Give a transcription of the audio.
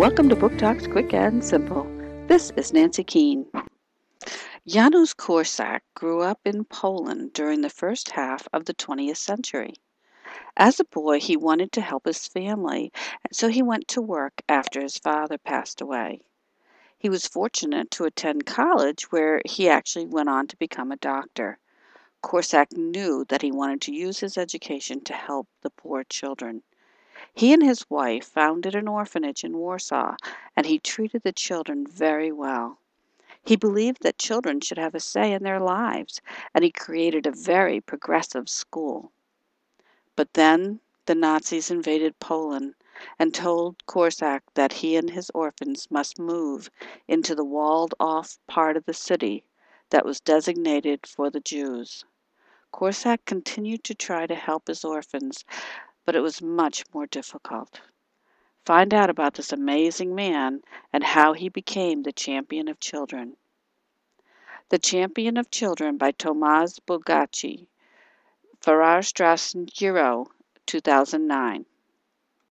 Welcome to Book Talks Quick and Simple. This is Nancy Keene. Janusz Korczak grew up in Poland during the first half of the 20th century. As a boy, he wanted to help his family, so he went to work after his father passed away. He was fortunate to attend college where he actually went on to become a doctor. Korczak knew that he wanted to use his education to help the poor children. He and his wife founded an orphanage in Warsaw, and he treated the children very well. He believed that children should have a say in their lives, and he created a very progressive school. But then the Nazis invaded Poland and told Korczak that he and his orphans must move into the walled off part of the city that was designated for the Jews. Korczak continued to try to help his orphans, but it was much more difficult. Find out about this amazing man and how he became the champion of children. The Champion of Children by Tomasz Farrar Verarstraßen Giroux, 2009.